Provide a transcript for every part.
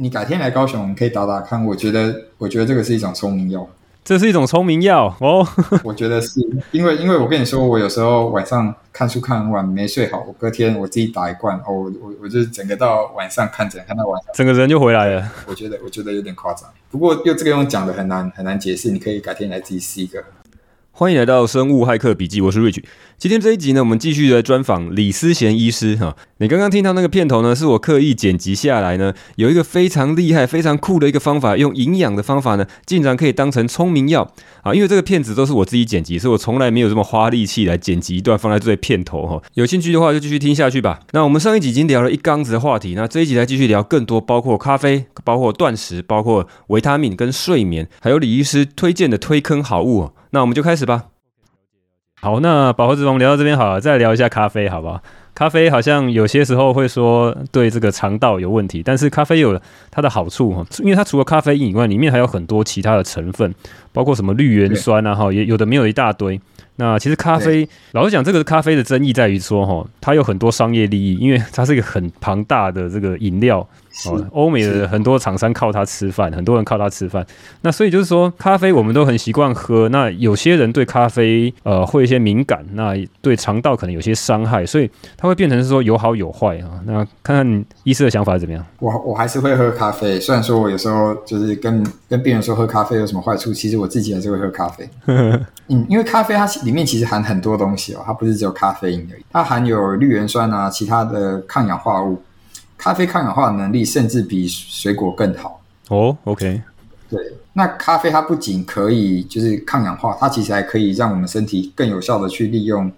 你改天来高雄，你可以打打看。我觉得，我觉得这个是一种聪明药。这是一种聪明药哦，我觉得是因为，因为我跟你说，我有时候晚上看书看很晚没睡好，我隔天我自己打一罐，哦，我我我就整个到晚上看诊看到晚上，整个人就回来了。我觉得我觉得有点夸张，不过又这个用讲的很难很难解释，你可以改天来自己试一个。欢迎来到生物骇客笔记，我是 Rich。今天这一集呢，我们继续来专访李思贤医师哈。你刚刚听到那个片头呢，是我刻意剪辑下来呢，有一个非常厉害、非常酷的一个方法，用营养的方法呢，竟然可以当成聪明药啊！因为这个片子都是我自己剪辑，所以我从来没有这么花力气来剪辑一段放在这片头哈。有兴趣的话就继续听下去吧。那我们上一集已经聊了一缸子的话题，那这一集来继续聊更多，包括咖啡、包括断食、包括维他命跟睡眠，还有李医师推荐的推坑好物。那我们就开始吧。好，那饱和脂肪聊到这边好了，再聊一下咖啡，好不好？咖啡好像有些时候会说对这个肠道有问题，但是咖啡有它的好处哈，因为它除了咖啡因以外，里面还有很多其他的成分，包括什么绿原酸啊，哈，也有的没有一大堆。那其实咖啡，老实讲，这个咖啡的争议在于说，哈，它有很多商业利益，因为它是一个很庞大的这个饮料。哦，欧美的很多厂商靠它吃饭，很多人靠它吃饭。那所以就是说，咖啡我们都很习惯喝。那有些人对咖啡呃会有一些敏感，那对肠道可能有些伤害，所以它会变成是说有好有坏啊。那看看医师的想法是怎么样？我我还是会喝咖啡，虽然说我有时候就是跟跟病人说喝咖啡有什么坏处，其实我自己还是会喝咖啡。嗯，因为咖啡它里面其实含很多东西哦，它不是只有咖啡因而已，它含有绿原酸啊，其他的抗氧化物。咖啡抗氧化的能力甚至比水果更好哦。Oh, OK，对，那咖啡它不仅可以就是抗氧化，它其实还可以让我们身体更有效的去利用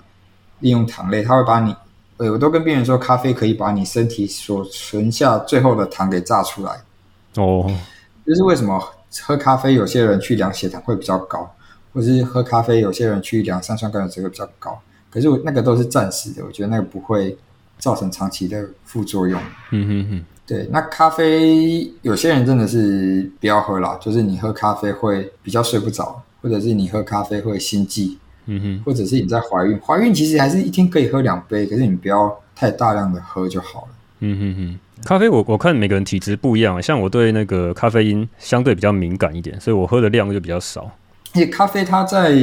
利用糖类。它会把你，呃，我都跟病人说，咖啡可以把你身体所存下最后的糖给榨出来。哦，oh. 就是为什么喝咖啡有些人去量血糖会比较高，或是喝咖啡有些人去量三酸甘油酯会比较高。可是我那个都是暂时的，我觉得那个不会。造成长期的副作用。嗯哼哼，对，那咖啡有些人真的是不要喝啦，就是你喝咖啡会比较睡不着，或者是你喝咖啡会心悸。嗯哼，或者是你在怀孕，怀孕其实还是一天可以喝两杯，可是你不要太大量的喝就好了。嗯哼哼，咖啡我我看每个人体质不一样，像我对那个咖啡因相对比较敏感一点，所以我喝的量就比较少。而且咖啡它在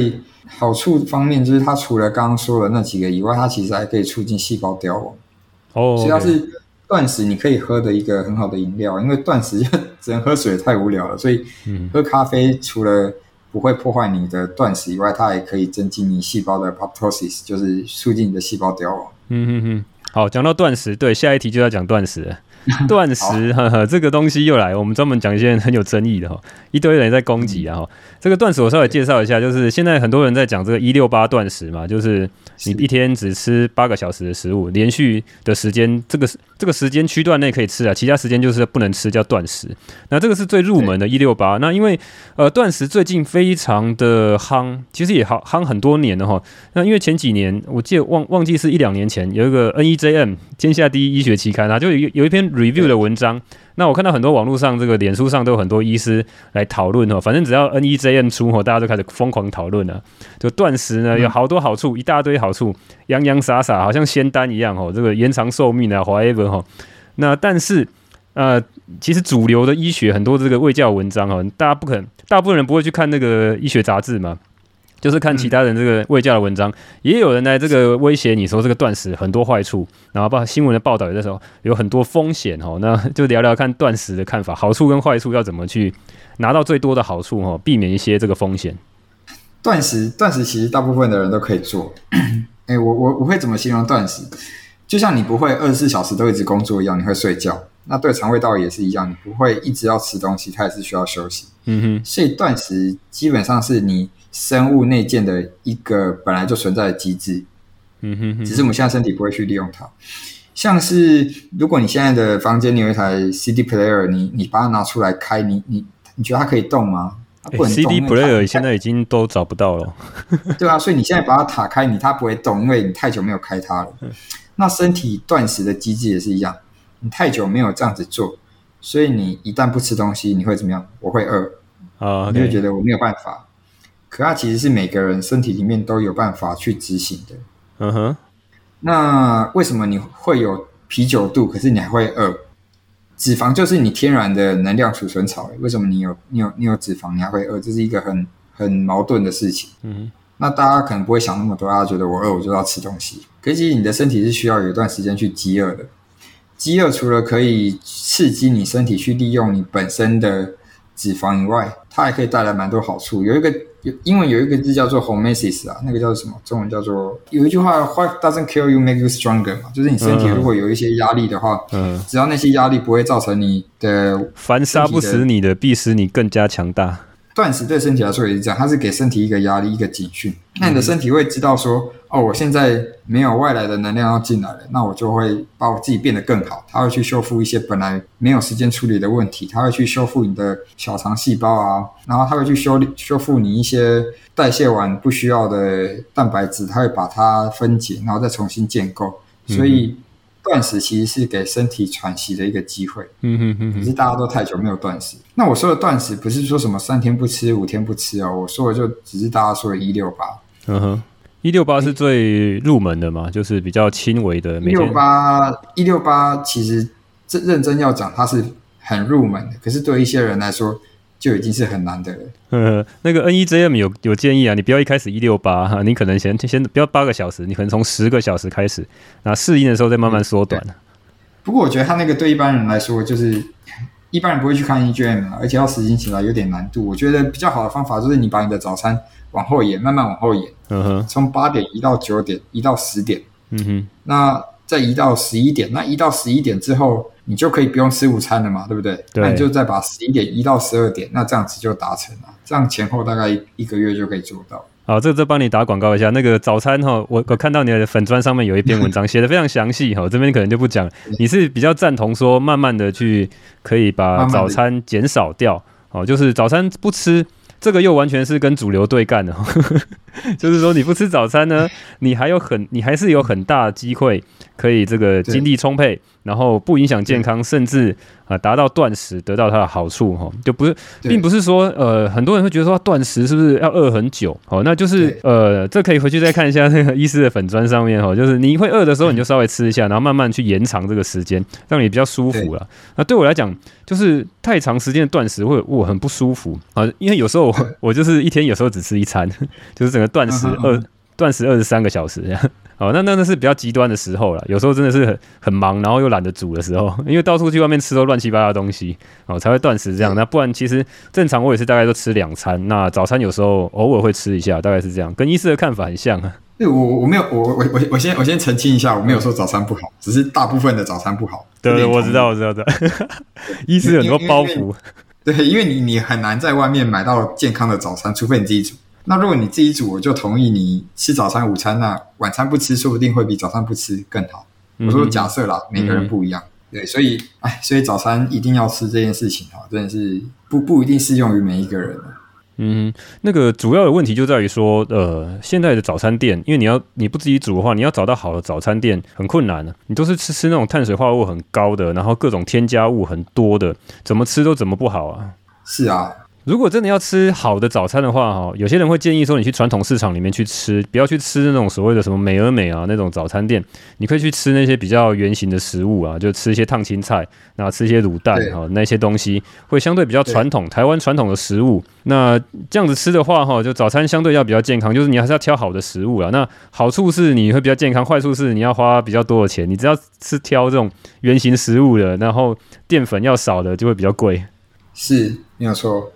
好处方面，就是它除了刚刚说的那几个以外，它其实还可以促进细胞凋亡。哦，只要是断食，你可以喝的一个很好的饮料，因为断食 就只能喝水太无聊了，所以喝咖啡除了不会破坏你的断食以外，它还可以增进你细胞的 apoptosis，就是促进你的细胞凋亡。嗯嗯嗯，好，讲到断食，对，下一题就要讲断食了。断食，呵呵，这个东西又来，我们专门讲一些很有争议的哈，一堆人在攻击啊哈。这个断食我稍微介绍一下，就是现在很多人在讲这个一六八断食嘛，就是你一天只吃八个小时的食物，连续的时间，这个这个时间区段内可以吃啊，其他时间就是不能吃，叫断食。那这个是最入门的一六八。那因为呃断食最近非常的夯，其实也好夯很多年了哈。那因为前几年我记得忘忘记是一两年前有一个 NEJM 天下第一医学期刊啊，就有有一篇。Review 的文章，那我看到很多网络上这个脸书上都有很多医师来讨论哦，反正只要 N E J N 出哦，大家都开始疯狂讨论了。就断食呢有好多好处，一大堆好处，洋洋洒洒，好像仙丹一样哦，这个延长寿命啊，whatever 哈。那但是呃，其实主流的医学很多这个卫教文章哦，大家不可能，大部分人不会去看那个医学杂志嘛。就是看其他人这个未教的文章，嗯、也有人来这个威胁你说这个断食很多坏处，然后报新闻的报道也在说有很多风险哦，那就聊聊看断食的看法，好处跟坏处要怎么去拿到最多的好处哦，避免一些这个风险。断食，断食其实大部分的人都可以做。哎，我我我会怎么形容断食？就像你不会二十四小时都一直工作一样，你会睡觉。那对肠胃道也是一样，你不会一直要吃东西，它也是需要休息。嗯哼，所以断食基本上是你。生物内建的一个本来就存在的机制，嗯哼哼，只是我们现在身体不会去利用它。像是如果你现在的房间里有一台 CD player，你你把它拿出来开，你你你觉得它可以动吗？它不能动。CD player 现在已经都找不到了，对啊，所以你现在把它打开，你它不会动，因为你太久没有开它了。那身体断食的机制也是一样，你太久没有这样子做，所以你一旦不吃东西，你会怎么样？我会饿啊，你会觉得我没有办法。可它其实是每个人身体里面都有办法去执行的。嗯哼。那为什么你会有啤酒肚，可是你还会饿？脂肪就是你天然的能量储存槽。为什么你有你有你有脂肪，你还会饿？这是一个很很矛盾的事情。嗯，那大家可能不会想那么多，大家觉得我饿我就要吃东西。可是其实你的身体是需要有一段时间去饥饿的。饥饿除了可以刺激你身体去利用你本身的脂肪以外，它也可以带来蛮多好处。有一个有英文有一个字叫做 hormesis 啊，那个叫什么？中文叫做有一句话：What doesn't kill you make you stronger 嘛，就是你身体如果有一些压力的话，嗯，只要那些压力不会造成你的凡杀不死你的，必使你更加强大。断食对身体来说也是这样，它是给身体一个压力，一个警讯。那你的身体会知道说，哦，我现在没有外来的能量要进来了，那我就会把我自己变得更好。它会去修复一些本来没有时间处理的问题，它会去修复你的小肠细胞啊，然后它会去修修复你一些代谢完不需要的蛋白质，它会把它分解，然后再重新建构。所以。嗯断食其实是给身体喘息的一个机会，嗯哼嗯哼。可是大家都太久没有断食。那我说的断食不是说什么三天不吃、五天不吃哦，我说的就只是大家说的一六八。嗯哼，一六八是最入门的嘛，就是比较轻微的。一六八，一六八其实这认真要讲，它是很入门的。可是对一些人来说，就已经是很难的了。呃，那个 NEJM 有有建议啊，你不要一开始一六八哈，你可能先先不要八个小时，你可能从十个小时开始，那适应的时候再慢慢缩短。不过我觉得他那个对一般人来说，就是一般人不会去看 NEJM 而且要实行起来有点难度。我觉得比较好的方法就是你把你的早餐往后延，慢慢往后延，嗯哼，从八点移到九点，移到十点，嗯哼，那再移到十一点，那移到十一点之后。你就可以不用吃午餐了嘛，对不对？对。那你就再把十一点移到十二点，那这样子就达成了。这样前后大概一个月就可以做到。好，这个再帮你打广告一下。那个早餐哈，我我看到你的粉砖上面有一篇文章 写的非常详细哈，这边可能就不讲。你是比较赞同说，慢慢的去可以把早餐减少掉，哦，就是早餐不吃。这个又完全是跟主流对干的，就是说你不吃早餐呢，你还有很你还是有很大的机会可以这个精力充沛，然后不影响健康，甚至啊达到断食得到它的好处哈，就不是，并不是说呃很多人会觉得说断食是不是要饿很久哦，那就是呃这可以回去再看一下那个医师的粉砖上面哈，就是你会饿的时候你就稍微吃一下，然后慢慢去延长这个时间，让你比较舒服了。那对我来讲，就是太长时间的断食会我很不舒服啊，因为有时候。我我就是一天有时候只吃一餐，就是整个断食二断食二十三个小时这样。哦，那那那是比较极端的时候了。有时候真的是很很忙，然后又懒得煮的时候，因为到处去外面吃都乱七八糟的东西，哦才会断食这样。那不然其实正常我也是大概都吃两餐，那早餐有时候偶尔会吃一下，大概是这样。跟医师的看法很像啊。对，我我没有我我我我先我先澄清一下，我没有说早餐不好，只是大部分的早餐不好。对对，我知道我知道的。医师很多包袱。对，因为你你很难在外面买到健康的早餐，除非你自己煮。那如果你自己煮，我就同意你吃早餐、午餐，那晚餐不吃，说不定会比早餐不吃更好。我说假设啦，每个人不一样，对，所以哎，所以早餐一定要吃这件事情哈，真的是不不一定适用于每一个人。嗯，那个主要的问题就在于说，呃，现在的早餐店，因为你要你不自己煮的话，你要找到好的早餐店很困难的，你都是吃吃那种碳水化合物很高的，然后各种添加物很多的，怎么吃都怎么不好啊。是啊。如果真的要吃好的早餐的话，哈，有些人会建议说，你去传统市场里面去吃，不要去吃那种所谓的什么美而美啊那种早餐店，你可以去吃那些比较圆形的食物啊，就吃一些烫青菜，然后吃一些卤蛋哈，那些东西会相对比较传统，台湾传统的食物。那这样子吃的话，哈，就早餐相对要比较健康，就是你还是要挑好的食物啊。那好处是你会比较健康，坏处是你要花比较多的钱。你只要是挑这种圆形食物的，然后淀粉要少的，就会比较贵。是，没有错。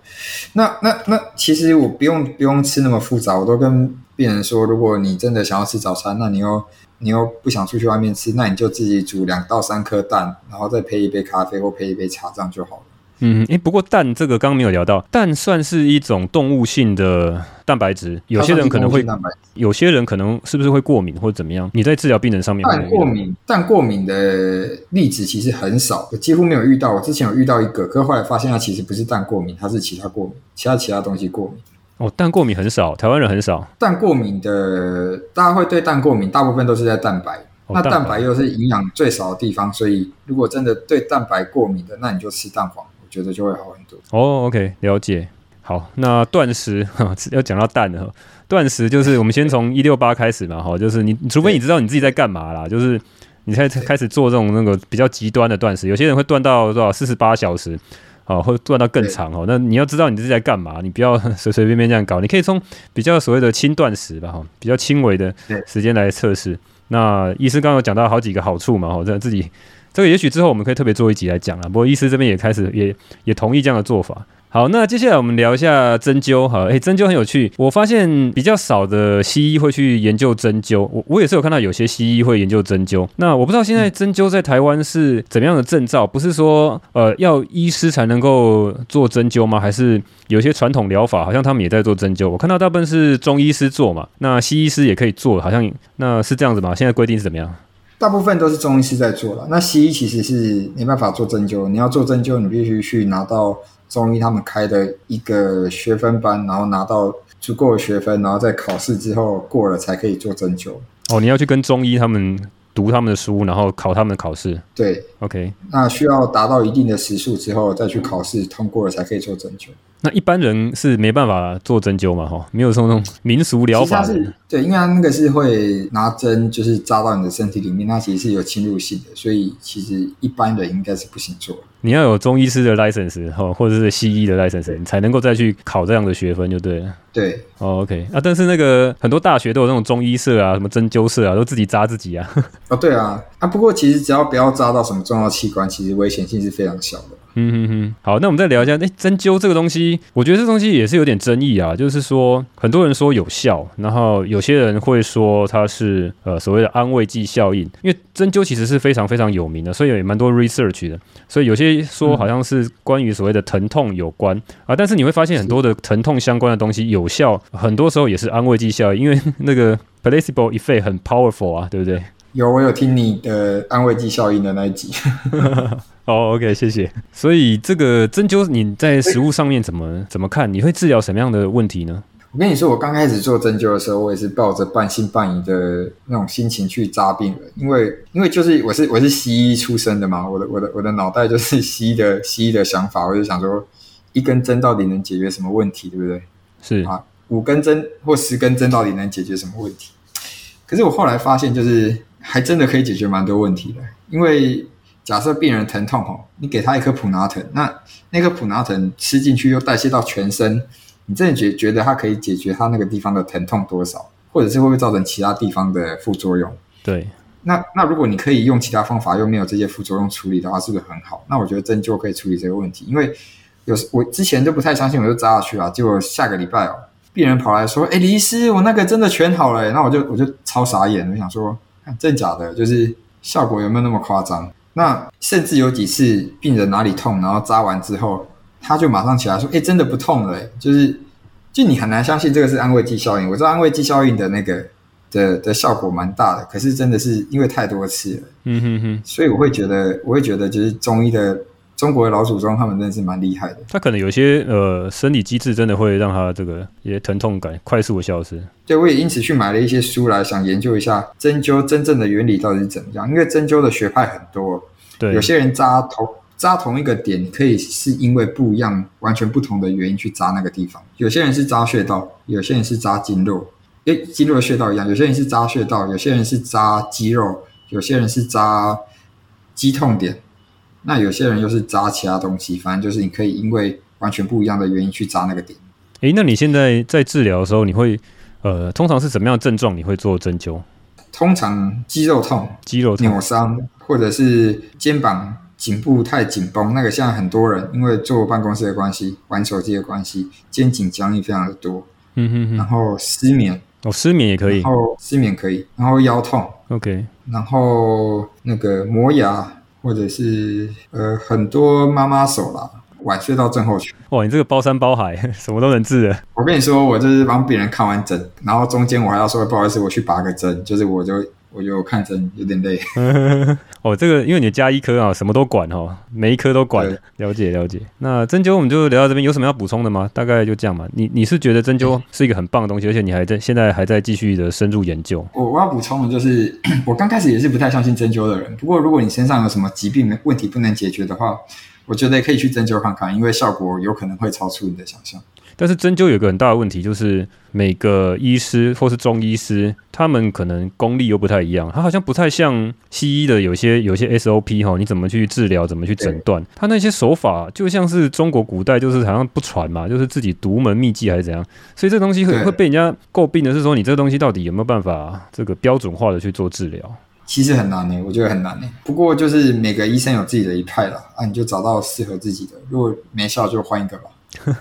那那那，其实我不用不用吃那么复杂，我都跟病人说，如果你真的想要吃早餐，那你又你又不想出去外面吃，那你就自己煮两到三颗蛋，然后再配一杯咖啡或配一杯茶，这样就好了。嗯，诶，不过蛋这个刚刚没有聊到，蛋算是一种动物性的蛋白质，有些人可能会，有些人可能是不是会过敏或者怎么样？你在治疗病人上面，蛋过敏，蛋过敏的例子其实很少，我几乎没有遇到。我之前有遇到一个，可是后来发现他其实不是蛋过敏，他是其他过敏，其他其他东西过敏。哦，蛋过敏很少，台湾人很少。蛋过敏的，大家会对蛋过敏，大部分都是在蛋白。哦，那蛋白又是营养最少的地方，所以如果真的对蛋白过敏的，那你就吃蛋黄。觉得就会好很多哦。OK，了解。好，那断食 要讲到蛋了。断食就是我们先从一六八开始嘛，哈，就是你除非你知道你自己在干嘛啦，就是你才开始做这种那个比较极端的断食。有些人会断到多少四十八小时，哦，会断到更长哦。那你要知道你自己在干嘛，你不要 随随便便这样搞。你可以从比较所谓的轻断食吧，哈，比较轻微的时间来测试。那医师刚刚有讲到好几个好处嘛，哈，这样自己。这个也许之后我们可以特别做一集来讲了。不过医师这边也开始也也同意这样的做法。好，那接下来我们聊一下针灸。好，诶，针灸很有趣。我发现比较少的西医会去研究针灸。我我也是有看到有些西医会研究针灸。那我不知道现在针灸在台湾是怎么样的证照？不是说呃要医师才能够做针灸吗？还是有些传统疗法好像他们也在做针灸？我看到大部分是中医师做嘛。那西医师也可以做，好像那是这样子吗？现在规定是怎么样？大部分都是中医师在做了，那西医其实是没办法做针灸。你要做针灸，你必须去拿到中医他们开的一个学分班，然后拿到足够的学分，然后在考试之后过了才可以做针灸。哦，你要去跟中医他们读他们的书，然后考他们的考试。对，OK。那需要达到一定的时数之后再去考试，通过了才可以做针灸。那一般人是没办法做针灸嘛？哈，没有说那种民俗疗法的。对，因为他那个是会拿针，就是扎到你的身体里面，那其实是有侵入性的，所以其实一般人应该是不行做。你要有中医师的 license 哈，或者是西医的 license，你才能够再去考这样的学分，就对了。对，哦，OK 啊，但是那个很多大学都有那种中医社啊，什么针灸社啊，都自己扎自己啊。哦，对啊，啊，不过其实只要不要扎到什么重要器官，其实危险性是非常小的。嗯哼哼，好，那我们再聊一下，哎，针灸这个东西，我觉得这东西也是有点争议啊。就是说，很多人说有效，然后有些人会说它是呃所谓的安慰剂效应。因为针灸其实是非常非常有名的，所以也蛮多 research 的。所以有些说好像是关于所谓的疼痛有关啊，但是你会发现很多的疼痛相关的东西有效，很多时候也是安慰剂效应，因为那个 placebo effect 很 powerful 啊，对不对？有，我有听你的安慰剂效应的那一集。好，OK，谢谢。所以这个针灸你在食物上面怎么怎么看？你会治疗什么样的问题呢？我跟你说，我刚开始做针灸的时候，我也是抱着半信半疑的那种心情去扎病人，因为因为就是我是我是西医出身的嘛，我的我的我的脑袋就是西医的西医的想法，我就想说，一根针到底能解决什么问题，对不对？是啊，五根针或十根针到底能解决什么问题？可是我后来发现，就是。还真的可以解决蛮多问题的，因为假设病人疼痛哦，你给他一颗普拿疼，那那颗普拿疼吃进去又代谢到全身，你真的觉觉得它可以解决他那个地方的疼痛多少，或者是会不会造成其他地方的副作用？对，那那如果你可以用其他方法又没有这些副作用处理的话，是不是很好？那我觉得针灸可以处理这个问题，因为有时我之前就不太相信，我就扎下去了，结果下个礼拜哦，病人跑来说：“哎，李医师，我那个真的全好了。”那我就我就超傻眼，我想说。真假的，就是效果有没有那么夸张？那甚至有几次病人哪里痛，然后扎完之后，他就马上起来说：“哎，真的不痛了。”就是，就你很难相信这个是安慰剂效应。我知道安慰剂效应的那个的的效果蛮大的，可是真的是因为太多次了，嗯哼哼，所以我会觉得，我会觉得就是中医的。中国的老祖宗他们真的是蛮厉害的，他可能有些呃生理机制真的会让他这个一些疼痛感快速的消失。对，我也因此去买了一些书来想研究一下针灸真正的原理到底是怎么样。因为针灸的学派很多，对，有些人扎同扎同一个点，可以是因为不一样、完全不同的原因去扎那个地方。有些人是扎穴道，有些人是扎经络，诶，经络的穴道一样。有些人是扎穴道，有些人是扎肌肉，有些人是扎肌痛点。那有些人又是扎其他东西，反正就是你可以因为完全不一样的原因去扎那个点。诶，那你现在在治疗的时候，你会呃，通常是什么样的症状？你会做针灸？通常肌肉痛、肌肉痛、扭伤，或者是肩膀、颈部太紧绷。那个现在很多人因为坐办公室的关系、玩手机的关系，肩颈僵硬非常的多。嗯哼哼。然后失眠，哦，失眠也可以。然后失眠可以，然后腰痛。OK。然后那个磨牙。或者是呃很多妈妈手啦，晚睡到症候群。哇，你这个包山包海，什么都能治的。我跟你说，我就是帮病人看完诊，然后中间我还要说不好意思，我去拔个针，就是我就。我觉得我看诊有点累。哦，这个因为你加医科啊，什么都管哦，每一科都管。了解了解。那针灸我们就聊到这边，有什么要补充的吗？大概就这样嘛。你你是觉得针灸是一个很棒的东西，而且你还在现在还在继续的深入研究。我我要补充的就是，我刚开始也是不太相信针灸的人。不过如果你身上有什么疾病问题不能解决的话，我觉得可以去针灸看看，因为效果有可能会超出你的想象。但是针灸有个很大的问题，就是每个医师或是中医师，他们可能功力又不太一样。他好像不太像西医的有些有些 SOP 哈，你怎么去治疗，怎么去诊断，他那些手法就像是中国古代就是好像不传嘛，就是自己独门秘技还是怎样。所以这东西会会被人家诟病的是说，你这个东西到底有没有办法这个标准化的去做治疗？其实很难呢，我觉得很难呢。不过就是每个医生有自己的一派了啊，你就找到适合自己的，如果没效就换一个吧。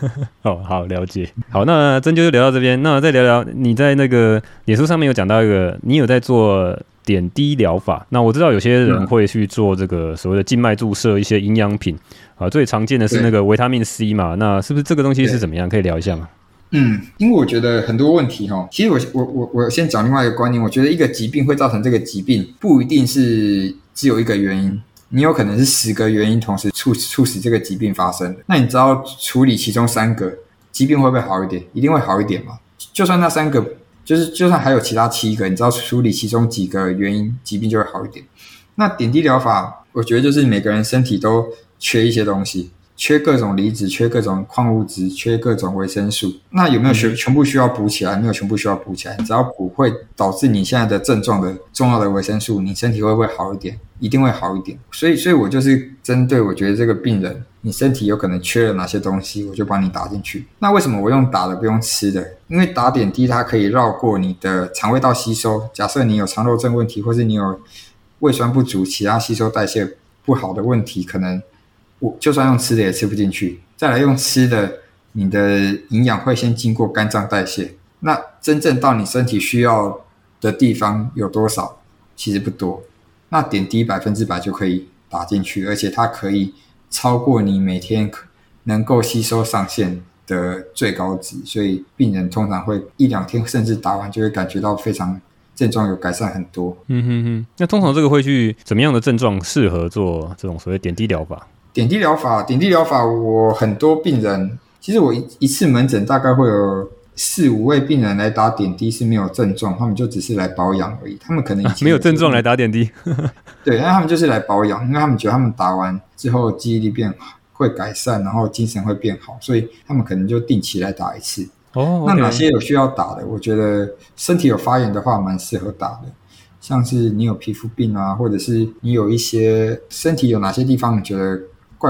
哦，好了解。好，那针灸就聊到这边。那再聊聊你在那个脸书上面有讲到一个，你有在做点滴疗法。那我知道有些人会去做这个所谓的静脉注射一些营养品啊，最常见的是那个维他命 C 嘛。那是不是这个东西是怎么样？可以聊一下吗？嗯，因为我觉得很多问题哈，其实我我我我先讲另外一个观念，我觉得一个疾病会造成这个疾病，不一定是只有一个原因。你有可能是十个原因同时促促使这个疾病发生，那你知道处理其中三个，疾病会不会好一点？一定会好一点嘛？就算那三个，就是就算还有其他七个，你知道处理其中几个原因，疾病就会好一点。那点滴疗法，我觉得就是每个人身体都缺一些东西。缺各种离子，缺各种矿物质，缺各种维生素。那有没有全全部需要补起来？没有全部需要补起来。只要补会导致你现在的症状的重要的维生素，你身体会不会好一点？一定会好一点。所以，所以我就是针对我觉得这个病人，你身体有可能缺了哪些东西，我就帮你打进去。那为什么我用打的不用吃的？因为打点滴它可以绕过你的肠胃道吸收。假设你有肠漏症问题，或是你有胃酸不足、其他吸收代谢不好的问题，可能。我就算用吃的也吃不进去，再来用吃的，你的营养会先经过肝脏代谢，那真正到你身体需要的地方有多少？其实不多。那点滴百分之百就可以打进去，而且它可以超过你每天能够吸收上限的最高值，所以病人通常会一两天甚至打完就会感觉到非常症状有改善很多。嗯哼哼，那通常这个会去怎么样的症状适合做这种所谓点滴疗法？点滴疗法，点滴疗法，我很多病人，其实我一一次门诊大概会有四五位病人来打点滴是没有症状，他们就只是来保养而已。他们可能、啊、没有症状来打点滴，对，那他们就是来保养，因为他们觉得他们打完之后记忆力变好，会改善，然后精神会变好，所以他们可能就定期来打一次。哦，那哪些有需要打的？我觉得身体有发炎的话，蛮适合打的，像是你有皮肤病啊，或者是你有一些身体有哪些地方你觉得。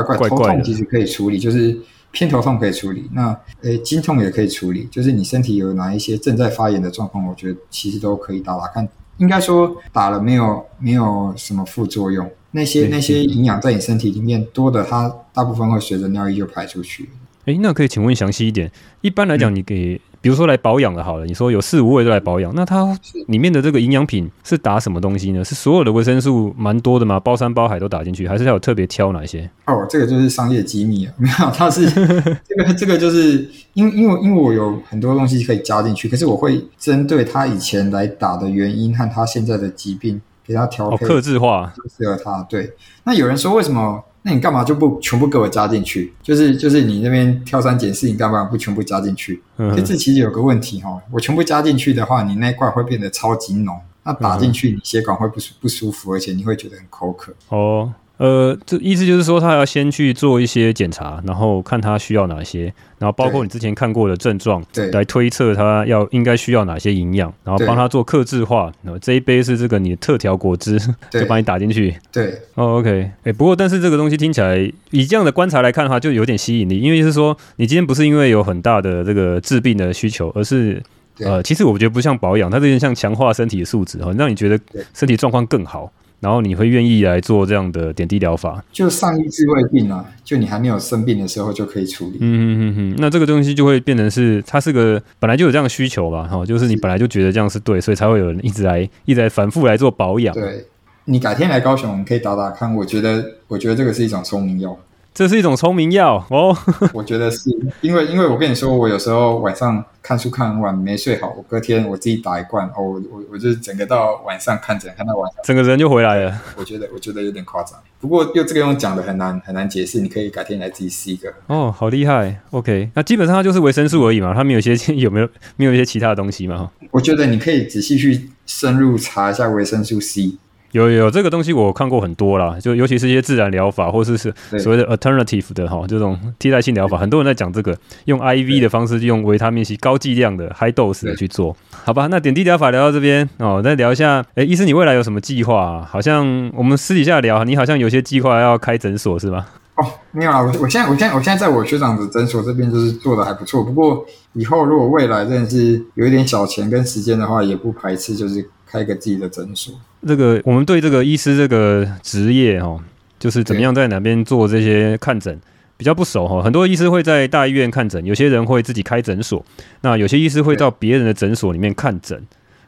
怪怪头痛其实可以处理，就是偏头痛可以处理。那诶，经痛也可以处理，就是你身体有哪一些正在发炎的状况，我觉得其实都可以打打看。应该说打了没有没有什么副作用，那些那些营养在你身体里面多的，它大部分会随着尿液就排出去。诶，那可以请问详细一点？一般来讲，你给。嗯比如说来保养的，好了，你说有四五位都来保养，那它里面的这个营养品是打什么东西呢？是所有的维生素蛮多的吗？包山包海都打进去，还是它有特别挑哪些？哦，这个就是商业机密啊，没有，它是这个这个就是因为因为因为我有很多东西可以加进去，可是我会针对他以前来打的原因和他现在的疾病给他调配，客制化，适合他。对，那有人说为什么？那你干嘛就不全部给我加进去？就是就是你那边挑三拣四，你干嘛不全部加进去？嗯，这其实有个问题哈，我全部加进去的话，你那块会变得超级浓，那打进去你血管会不舒不舒服，而且你会觉得很口渴。哦。呃，这意思就是说，他要先去做一些检查，然后看他需要哪些，然后包括你之前看过的症状，对，来推测他要应该需要哪些营养，然后帮他做克制化。然后这一杯是这个你的特调果汁，就帮你打进去。对，哦，OK，哎、欸，不过但是这个东西听起来，以这样的观察来看的话，就有点吸引力，因为就是说你今天不是因为有很大的这个治病的需求，而是呃，其实我觉得不像保养，它有点像强化身体的素质，让你觉得身体状况更好。然后你会愿意来做这样的点滴疗法？就上医治未病啊，就你还没有生病的时候就可以处理。嗯嗯嗯嗯，那这个东西就会变成是，它是个本来就有这样的需求吧？哈，就是你本来就觉得这样是对，所以才会有人一直来，一直来反复来做保养。对，你改天来高雄，我们可以打打看。我觉得，我觉得这个是一种聪明药。这是一种聪明药哦，我觉得是因为，因为我跟你说，我有时候晚上看书看很晚没睡好，我隔天我自己打一罐，哦，我我我就整个到晚上看诊看到晚上，整个人就回来了。我觉得我觉得有点夸张，不过又这个用讲的很难很难解释，你可以改天来自己试一个。哦，好厉害，OK，那基本上它就是维生素而已嘛，它没有一些有没有没有一些其他的东西吗？我觉得你可以仔细去深入查一下维生素 C。有有这个东西，我看过很多啦，就尤其是一些自然疗法，或是是所谓的 alternative 的哈，这种替代性疗法，很多人在讲这个，用 IV 的方式，用维他命 C 高剂量的 high dose 的去做，好吧？那点滴疗法聊到这边哦，再聊一下，哎，医师你未来有什么计划啊？好像我们私底下聊，你好像有些计划要开诊所是吧？哦，没有啊，我我现在我现在我现在在我学长的诊所这边就是做的还不错，不过以后如果未来真的是有一点小钱跟时间的话，也不排斥就是。开个自己的诊所，这个我们对这个医师这个职业哦，就是怎么样在哪边做这些看诊比较不熟哈。很多医师会在大医院看诊，有些人会自己开诊所，那有些医师会到别人的诊所里面看诊。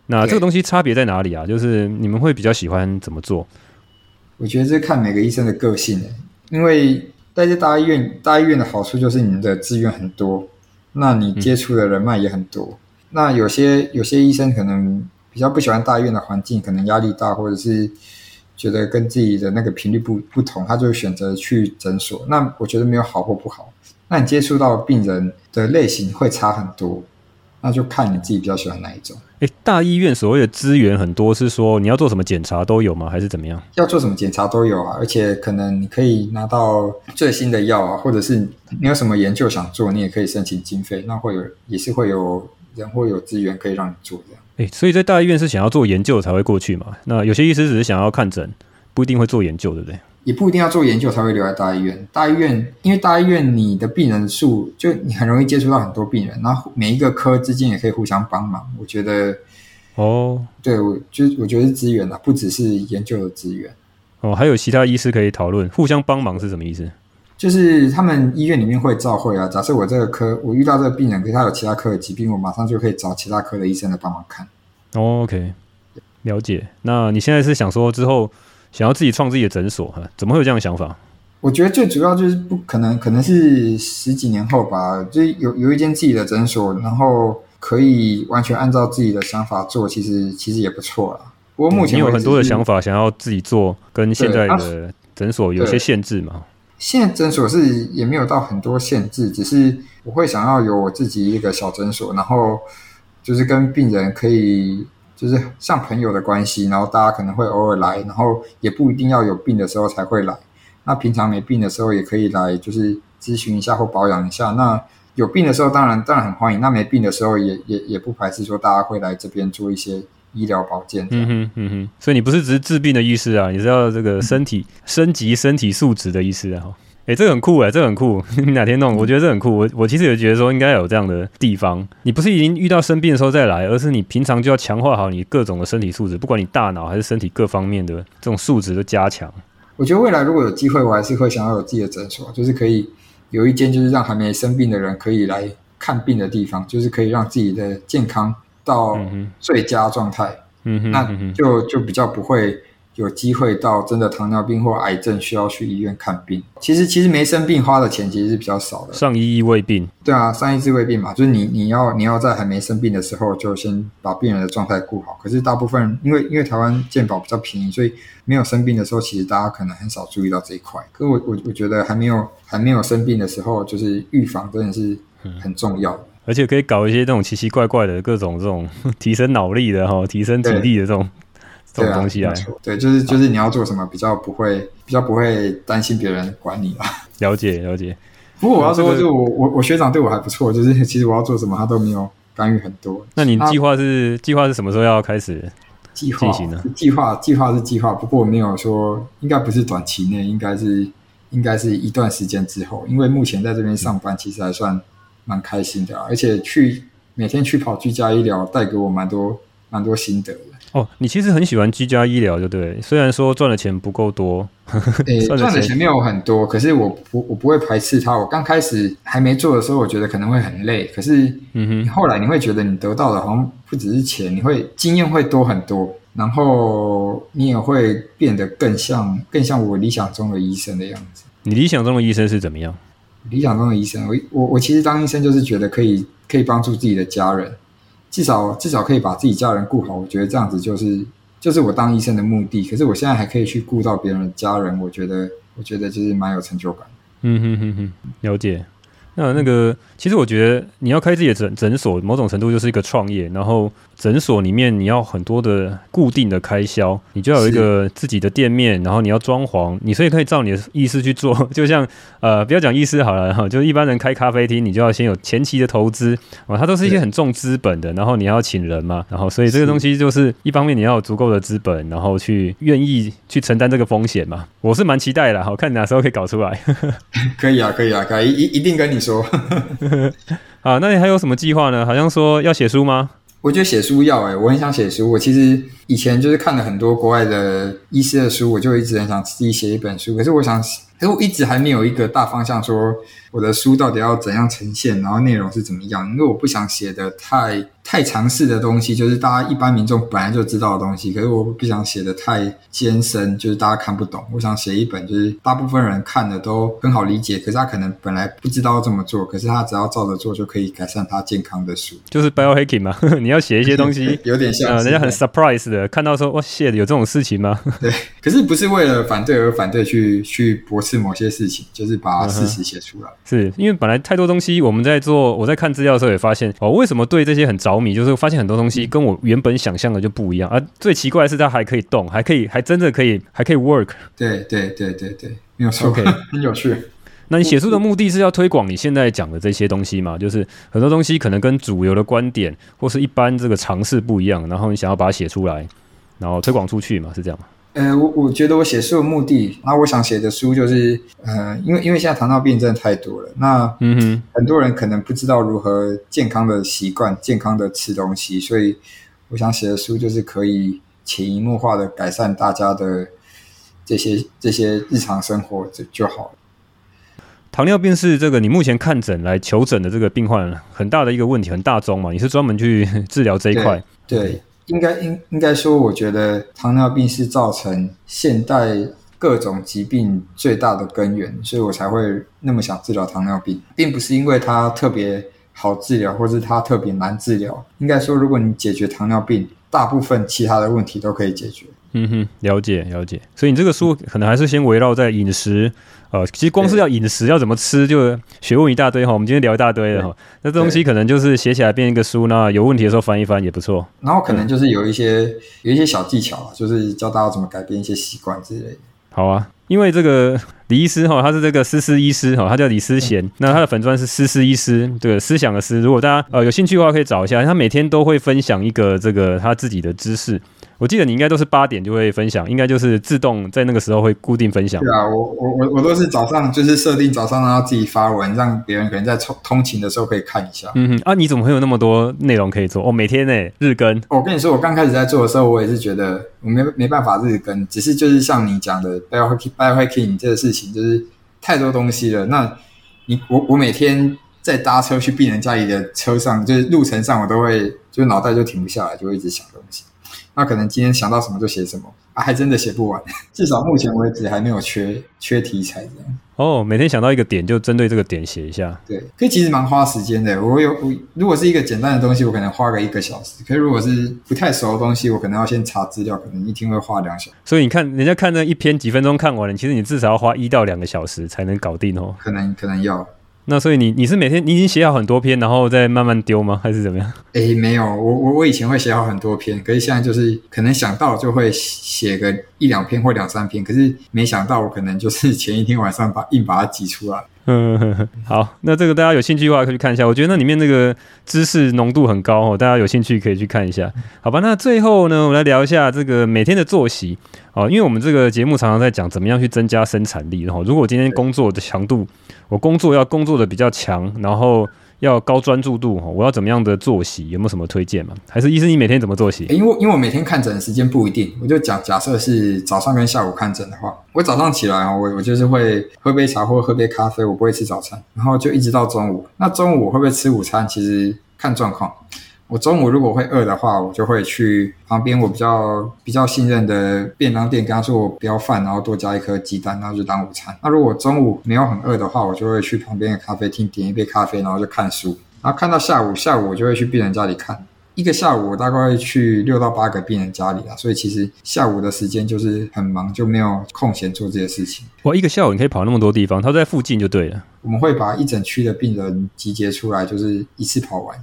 那这个东西差别在哪里啊？就是你们会比较喜欢怎么做？我觉得这看每个医生的个性，因为待在这大医院，大医院的好处就是你的资源很多，那你接触的人脉也很多。嗯、那有些有些医生可能。比较不喜欢大医院的环境，可能压力大，或者是觉得跟自己的那个频率不不同，他就选择去诊所。那我觉得没有好或不好。那你接触到病人的类型会差很多，那就看你自己比较喜欢哪一种。诶，大医院所谓的资源很多，是说你要做什么检查都有吗？还是怎么样？要做什么检查都有啊，而且可能你可以拿到最新的药啊，或者是你有什么研究想做，你也可以申请经费，那会有也是会有人会有资源可以让你做这样。诶，所以在大医院是想要做研究才会过去嘛？那有些医师只是想要看诊，不一定会做研究，对不对？也不一定要做研究才会留在大医院。大医院因为大医院你的病人数，就你很容易接触到很多病人，然后每一个科之间也可以互相帮忙。我觉得，哦，对，我就我觉得是资源啊，不只是研究的资源。哦，还有其他医师可以讨论，互相帮忙是什么意思？就是他们医院里面会照会啊。假设我这个科我遇到这个病人，可是他有其他科的疾病，我马上就可以找其他科的医生来帮忙看。Oh, OK，了解。那你现在是想说之后想要自己创自己的诊所哈？怎么会有这样的想法？我觉得最主要就是不可能，可能是十几年后吧，就有有一间自己的诊所，然后可以完全按照自己的想法做，其实其实也不错啦。不过目前你有很多的想法想要自己做，跟现在的诊所有些限制嘛？现在诊所是也没有到很多限制，只是我会想要有我自己一个小诊所，然后就是跟病人可以就是像朋友的关系，然后大家可能会偶尔来，然后也不一定要有病的时候才会来。那平常没病的时候也可以来，就是咨询一下或保养一下。那有病的时候当然当然很欢迎，那没病的时候也也也不排斥说大家会来这边做一些。医疗保健，嗯哼嗯哼，所以你不是只是治病的意思啊，你是要这个身体升级身体素质的意思啊，哎、欸，这个很酷哎，这个很酷，你 哪天弄？我觉得这很酷，我我其实也觉得说应该有这样的地方，你不是已经遇到生病的时候再来，而是你平常就要强化好你各种的身体素质，不管你大脑还是身体各方面的这种素质的加强。我觉得未来如果有机会，我还是会想要有自己的诊所，就是可以有一间就是让还没生病的人可以来看病的地方，就是可以让自己的健康到最佳状态，嗯哼，那就就比较不会有机会到真的糖尿病或癌症需要去医院看病。其实其实没生病花的钱其实是比较少的。上医医未病，对啊，上医治未病嘛，就是你你要你要在还没生病的时候就先把病人的状态顾好。可是大部分因为因为台湾健保比较便宜，所以没有生病的时候，其实大家可能很少注意到这一块。可是我我我觉得还没有还没有生病的时候，就是预防真的是很重要的。嗯而且可以搞一些这种奇奇怪怪的各种这种 提升脑力的哈，提升体力的这种这种东西啊。对，就是就是你要做什么比较不会比较不会担心别人管你吧。了解了解。不过我要说，就我我我学长对我还不错，就是其实我要做什么他都没有干预很多。那你计划是计划是什么时候要开始计划进行呢？计划计划是计划，不过我没有说应该不是短期内，应该是应该是一段时间之后，因为目前在这边上班其实还算。蛮开心的啊，而且去每天去跑居家医疗，带给我蛮多蛮多心得的。哦，你其实很喜欢居家医疗，对不对？虽然说赚的钱不够多，诶、欸，赚的钱没有很多，可是我不我不会排斥它。我刚开始还没做的时候，我觉得可能会很累，可是嗯哼，后来你会觉得你得到的好像不只是钱，你会经验会多很多，然后你也会变得更像更像我理想中的医生的样子。你理想中的医生是怎么样？理想中的医生，我我我其实当医生就是觉得可以可以帮助自己的家人，至少至少可以把自己家人顾好。我觉得这样子就是就是我当医生的目的。可是我现在还可以去顾到别人的家人，我觉得我觉得就是蛮有成就感。嗯哼哼哼，了解。那那个，其实我觉得你要开自己的诊诊所，某种程度就是一个创业。然后诊所里面你要很多的固定的开销，你就要有一个自己的店面，然后你要装潢，你所以可以照你的意思去做。就像呃，不要讲意思好了哈，就是一般人开咖啡厅，你就要先有前期的投资啊，它都是一些很重资本的，然后你要请人嘛，然后所以这个东西就是一方面你要有足够的资本，然后去愿意去承担这个风险嘛。我是蛮期待的，好看你哪时候可以搞出来。可以啊，可以啊，可以一一定跟你说。啊，那你还有什么计划呢？好像说要写书吗？我觉得写书要哎、我很想写书。我其实以前就是看了很多国外的医师的书，我就一直很想自己写一本书。可是我想，可是我一直还没有一个大方向说。我的书到底要怎样呈现，然后内容是怎么样？因为我不想写的太太常识的东西，就是大家一般民众本来就知道的东西。可是我不想写的太艰深，就是大家看不懂。我想写一本就是大部分人看的都很好理解，可是他可能本来不知道这么做，可是他只要照着做就可以改善他健康的书。就是 biohacking 嘛，你要写一些东西，有点像、呃，人家很 surprise 的看到说哇，shit，有这种事情吗？对，可是不是为了反对而反对去去驳斥某些事情，就是把事实写出来。嗯是因为本来太多东西，我们在做，我在看资料的时候也发现哦，为什么对这些很着迷？就是发现很多东西跟我原本想象的就不一样。而、啊、最奇怪的是，它还可以动，还可以，还真的可以，还可以 work。对对对对对，没有错，OK，很有趣。那你写书的目的是要推广你现在讲的这些东西吗？就是很多东西可能跟主流的观点或是一般这个尝试不一样，然后你想要把它写出来，然后推广出去嘛？是这样吗？呃，我我觉得我写书的目的，那我想写的书就是，呃，因为因为现在糖尿病真的太多了，那嗯哼，很多人可能不知道如何健康的习惯、健康的吃东西，所以我想写的书就是可以潜移默化的改善大家的这些这些日常生活就就好了。糖尿病是这个你目前看诊来求诊的这个病患很大的一个问题，很大宗嘛？你是专门去治疗这一块？对。对应该应应该说，我觉得糖尿病是造成现代各种疾病最大的根源，所以我才会那么想治疗糖尿病，并不是因为它特别好治疗，或是它特别难治疗。应该说，如果你解决糖尿病，大部分其他的问题都可以解决。嗯哼，了解了解。所以你这个书可能还是先围绕在饮食。呃，其实光是要饮食要怎么吃，就学问一大堆哈。我们今天聊一大堆了哈。那这东西可能就是写起来变一个书，那有问题的时候翻一翻也不错。然后可能就是有一些有一些小技巧，就是教大家怎么改变一些习惯之类的。好啊，因为这个李医师哈，他是这个思思医师哈，他叫李思贤，嗯、那他的粉专是思思医师，这个思想的思。如果大家呃有兴趣的话，可以找一下，他每天都会分享一个这个他自己的知识。我记得你应该都是八点就会分享，应该就是自动在那个时候会固定分享。对啊，我我我我都是早上就是设定早上然后自己发文，让别人可能在通通勤的时候可以看一下。嗯哼，啊，你怎么会有那么多内容可以做？哦，每天呢日更。我跟你说，我刚开始在做的时候，我也是觉得我没没办法日更，只是就是像你讲的 biohacking biohacking 这个事情，就是太多东西了。那你我我每天在搭车去病人家里的车上，就是路程上，我都会就脑袋就停不下来，就会一直想。那可能今天想到什么就写什么啊，还真的写不完。至少目前为止还没有缺缺题材这样。哦，每天想到一个点就针对这个点写一下。对，可其实蛮花时间的。我有我如果是一个简单的东西，我可能花个一个小时。可是如果是不太熟的东西，我可能要先查资料，可能一天会花两小时。所以你看，人家看那一篇几分钟看完了，其实你至少要花一到两个小时才能搞定哦。可能可能要。那所以你你是每天你已经写好很多篇，然后再慢慢丢吗？还是怎么样？诶，没有，我我我以前会写好很多篇，可是现在就是可能想到就会写个一两篇或两三篇，可是没想到我可能就是前一天晚上把硬把它挤出来。嗯，好，那这个大家有兴趣的话可以去看一下，我觉得那里面那个知识浓度很高哦，大家有兴趣可以去看一下。好吧，那最后呢，我们来聊一下这个每天的作息哦，因为我们这个节目常常在讲怎么样去增加生产力，然后如果今天工作的强度，我工作要工作的比较强，然后。要高专注度哈，我要怎么样的作息？有没有什么推荐吗？还是医生你每天怎么作息？因为因为我每天看诊的时间不一定，我就假假设是早上跟下午看诊的话，我早上起来啊，我我就是会喝杯茶或喝杯咖啡，我不会吃早餐，然后就一直到中午。那中午我会不会吃午餐？其实看状况。我中午如果会饿的话，我就会去旁边我比较比较信任的便当店，跟他说我不要饭，然后多加一颗鸡蛋，然后就当午餐。那如果中午没有很饿的话，我就会去旁边的咖啡厅点一杯咖啡，然后就看书。然后看到下午，下午我就会去病人家里看。一个下午我大概会去六到八个病人家里啦，所以其实下午的时间就是很忙，就没有空闲做这些事情。哇，一个下午你可以跑那么多地方，他在附近就对了。我们会把一整区的病人集结出来，就是一次跑完。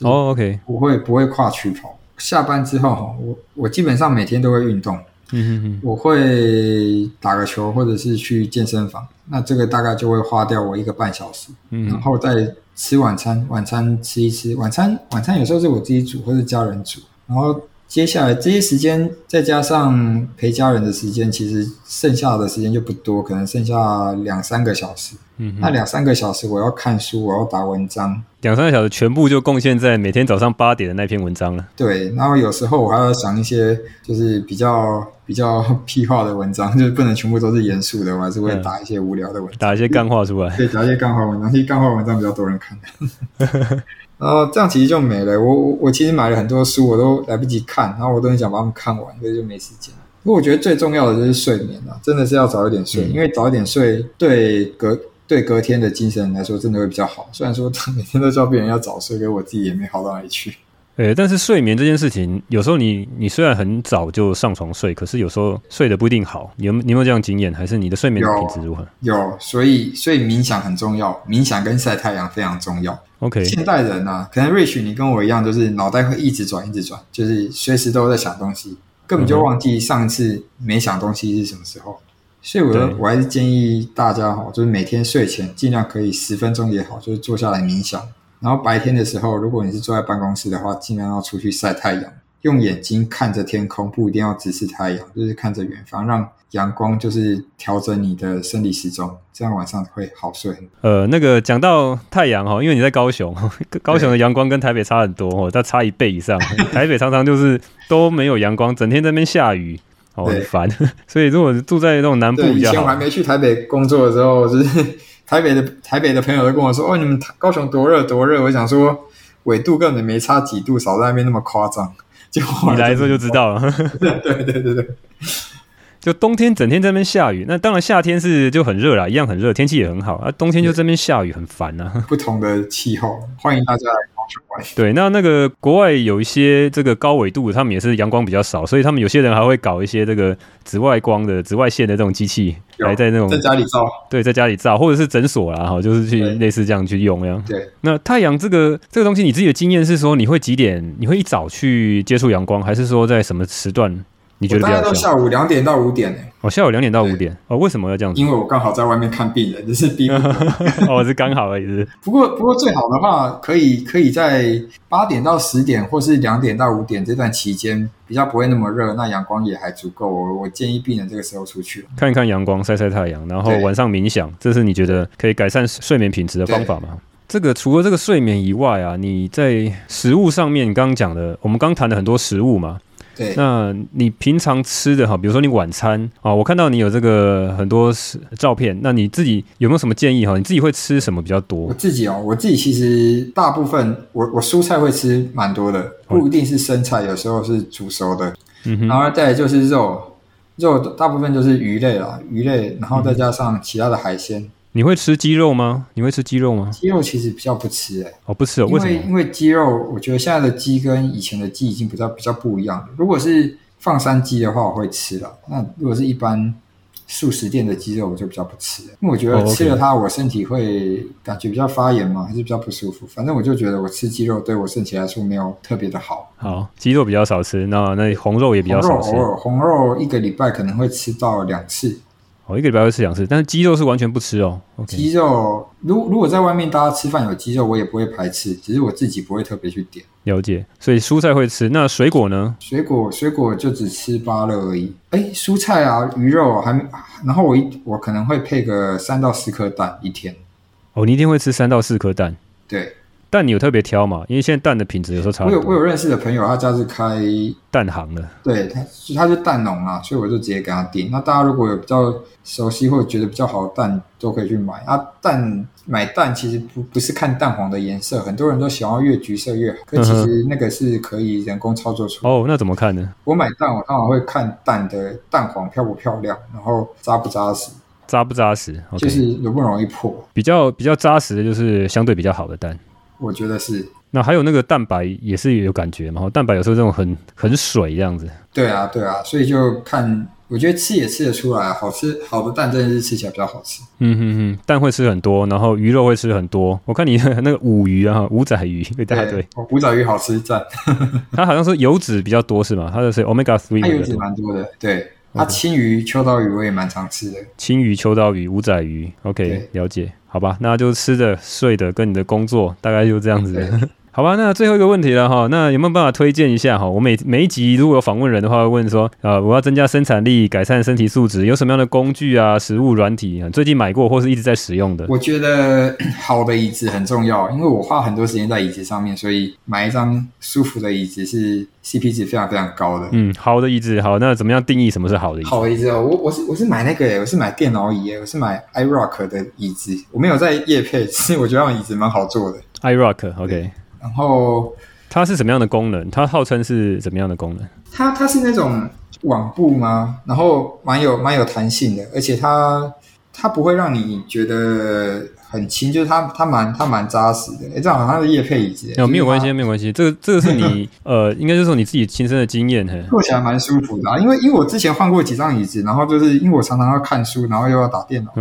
哦，OK，不会不会跨区跑。下班之后，我我基本上每天都会运动。嗯嗯嗯，我会打个球，或者是去健身房。那这个大概就会花掉我一个半小时。嗯，然后再吃晚餐，晚餐吃一吃。晚餐晚餐有时候是我自己煮，或者家人煮。然后接下来这些时间，再加上陪家人的时间，其实剩下的时间就不多，可能剩下两三个小时。嗯，那两三个小时我要看书，我要打文章。两三个小时全部就贡献在每天早上八点的那篇文章了。对，然后有时候我还要想一些就是比较 比较屁话的文章，就是不能全部都是严肃的，我还是会打一些无聊的文章，打一些干话出来。对，打一些干话文章，其实干话文章比较多人看。然后这样其实就没了。我我我其实买了很多书，我都来不及看，然后我都很想把它们看完，所以就没时间。不过我觉得最重要的就是睡眠啊，真的是要早一点睡，嗯、因为早一点睡对隔。对隔天的精神来说，真的会比较好。虽然说他 每天都叫别人要早睡，可我自己也没好到哪里去。诶，但是睡眠这件事情，有时候你你虽然很早就上床睡，可是有时候睡得不一定好。你有你有没有这样经验？还是你的睡眠的品质如何？有，有，所以所以冥想很重要，冥想跟晒太阳非常重要。OK，现代人啊，可能 Rich 你跟我一样，就是脑袋会一直转一直转，就是随时都在想东西，根本就忘记上一次没想东西是什么时候。所以我，我我还是建议大家哈，就是每天睡前尽量可以十分钟也好，就是坐下来冥想。然后白天的时候，如果你是坐在办公室的话，尽量要出去晒太阳，用眼睛看着天空，不一定要直视太阳，就是看着远方，让阳光就是调整你的生理时钟，这样晚上会好睡。呃，那个讲到太阳哈，因为你在高雄，高雄的阳光跟台北差很多哦，它差一倍以上。台北常常就是都没有阳光，整天在那边下雨。好烦，所以如果住在那种南部。以前我还没去台北工作的时候，就是台北的台北的朋友都跟我说：“哦，你们高雄多热多热。”我想说，纬度根本没差几度，少在那边那么夸张。就你来之后就知道了。对对对对对，就冬天整天在那边下雨，那当然夏天是就很热啦，一样很热，天气也很好啊。冬天就这边下雨，很烦啊。不同的气候，欢迎大家来。对，那那个国外有一些这个高纬度，他们也是阳光比较少，所以他们有些人还会搞一些这个紫外光的、紫外线的这种机器，来在那种在家里照，对，在家里照，或者是诊所啦，哈，就是去类似这样去用这样。对，那太阳这个这个东西，你自己的经验是说，你会几点？你会一早去接触阳光，还是说在什么时段？你觉得比较大概到下午两点到五点呢？哦，下午两点到五点哦，为什么要这样子？因为我刚好在外面看病人，就是逼不。哦，是刚好而已是。不过，不过最好的话，可以可以在八点到十点，或是两点到五点这段期间，比较不会那么热，那阳光也还足够。我我建议病人这个时候出去看一看阳光，晒晒太阳，然后晚上冥想，这是你觉得可以改善睡眠品质的方法吗？这个除了这个睡眠以外啊，你在食物上面，你刚刚讲的，我们刚谈了很多食物嘛。对，那你平常吃的哈，比如说你晚餐啊，我看到你有这个很多照片，那你自己有没有什么建议哈？你自己会吃什么比较多？我自己哦，我自己其实大部分我我蔬菜会吃蛮多的，不一定是生菜，有时候是煮熟的。然后再来就是肉，肉大部分就是鱼类啦，鱼类，然后再加上其他的海鲜。你会吃鸡肉吗？你会吃鸡肉吗？鸡肉其实比较不吃诶、欸。哦，不吃哦，为什么？因为鸡肉，我觉得现在的鸡跟以前的鸡已经比较比较不一样了。如果是放山鸡的话，我会吃了。那如果是一般素食店的鸡肉，我就比较不吃，因为我觉得吃了它，我身体会感觉比较发炎嘛，还是比较不舒服。反正我就觉得我吃鸡肉对我身体来说没有特别的好。好，鸡肉比较少吃，那那红肉也比较少吃。红肉，红肉一个礼拜可能会吃到两次。哦，一个礼拜会吃两次，但是鸡肉是完全不吃哦。Okay、鸡肉，如如果在外面大家吃饭有鸡肉，我也不会排斥，只是我自己不会特别去点。了解，所以蔬菜会吃，那水果呢？水果水果就只吃芭乐而已。哎，蔬菜啊，鱼肉还，然后我一我可能会配个三到四颗蛋一天。哦，你一定会吃三到四颗蛋？对。蛋你有特别挑吗？因为现在蛋的品质有时候差。我有我有认识的朋友，他家是开蛋行的，对，他他是蛋农啊，所以我就直接给他订。那大家如果有比较熟悉或者觉得比较好的蛋，都可以去买。啊，蛋买蛋其实不不是看蛋黄的颜色，很多人都喜欢越橘色越好，可其实那个是可以人工操作出来。哦，那怎么看呢？我买蛋，我通常会看蛋的蛋黄漂不漂亮，然后扎不扎实，扎不扎实，okay、就是容不容易破。比较比较扎实的就是相对比较好的蛋。我觉得是那还有那个蛋白也是有感觉嘛？蛋白有时候这种很很水这样子。对啊，对啊，所以就看。我觉得吃也吃得出来，好吃好的蛋真的是吃起来比较好吃。嗯哼哼，蛋会吃很多，然后鱼肉会吃很多。我看你那个五鱼啊，五仔鱼，对对对，五仔鱼好吃赞。它好像是油脂比较多是吗？它是 omega three，它油脂蛮多的。对，它青鱼、秋刀鱼我也蛮常吃的。青鱼、秋刀鱼、五仔鱼，OK，了解。好吧，那就吃的、睡的跟你的工作大概就这样子。好吧，那最后一个问题了哈，那有没有办法推荐一下哈？我每每一集如果有访问人的话，会问说啊，我要增加生产力，改善身体素质，有什么样的工具啊、食物、软体啊，最近买过或是一直在使用的？我觉得好的椅子很重要，因为我花很多时间在椅子上面，所以买一张舒服的椅子是 CP 值非常非常高的。嗯，好的椅子，好，那怎么样定义什么是好的椅子？好的椅子哦，我我是我是买那个，我是买电脑椅，我是买 iRock 的椅子，我没有在业配，其实我觉得那椅子蛮好坐的。iRock，OK。然后它是什么样的功能？它号称是怎么样的功能？它它是那种网布吗？然后蛮有蛮有弹性的，而且它它不会让你觉得很轻，就是它它蛮它蛮扎实的。哎，这样好像是叶配椅子。没有关系，没有关系。这个这个是你 呃，应该就是说你自己亲身的经验，坐起来蛮舒服的啊。因为因为我之前换过几张椅子，然后就是因为我常常要看书，然后又要打电脑。